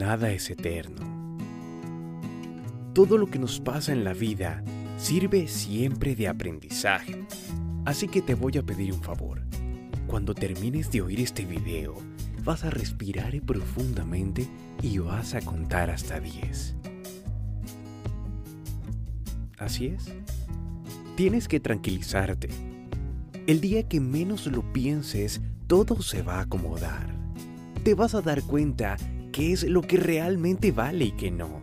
nada es eterno. Todo lo que nos pasa en la vida sirve siempre de aprendizaje. Así que te voy a pedir un favor. Cuando termines de oír este video, vas a respirar profundamente y vas a contar hasta 10. Así es. Tienes que tranquilizarte. El día que menos lo pienses, todo se va a acomodar. Te vas a dar cuenta qué es lo que realmente vale y qué no.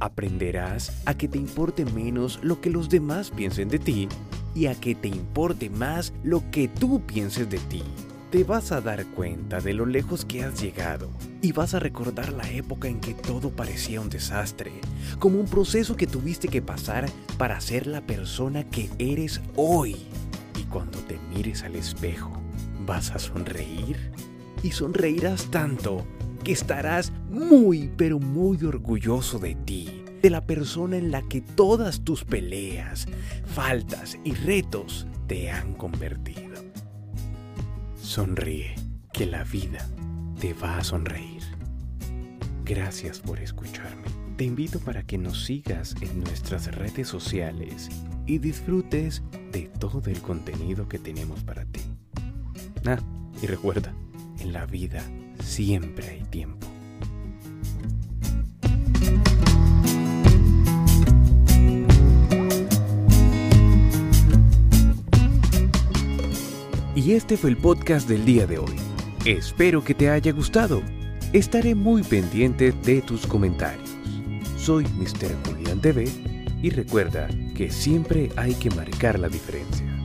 Aprenderás a que te importe menos lo que los demás piensen de ti y a que te importe más lo que tú pienses de ti. Te vas a dar cuenta de lo lejos que has llegado y vas a recordar la época en que todo parecía un desastre, como un proceso que tuviste que pasar para ser la persona que eres hoy. Y cuando te mires al espejo, vas a sonreír y sonreirás tanto que estarás muy pero muy orgulloso de ti, de la persona en la que todas tus peleas, faltas y retos te han convertido. Sonríe, que la vida te va a sonreír. Gracias por escucharme. Te invito para que nos sigas en nuestras redes sociales y disfrutes de todo el contenido que tenemos para ti. Ah, y recuerda, en la vida siempre hay tiempo. Y este fue el podcast del día de hoy. Espero que te haya gustado. Estaré muy pendiente de tus comentarios. Soy Mr. Julián TV y recuerda que siempre hay que marcar la diferencia.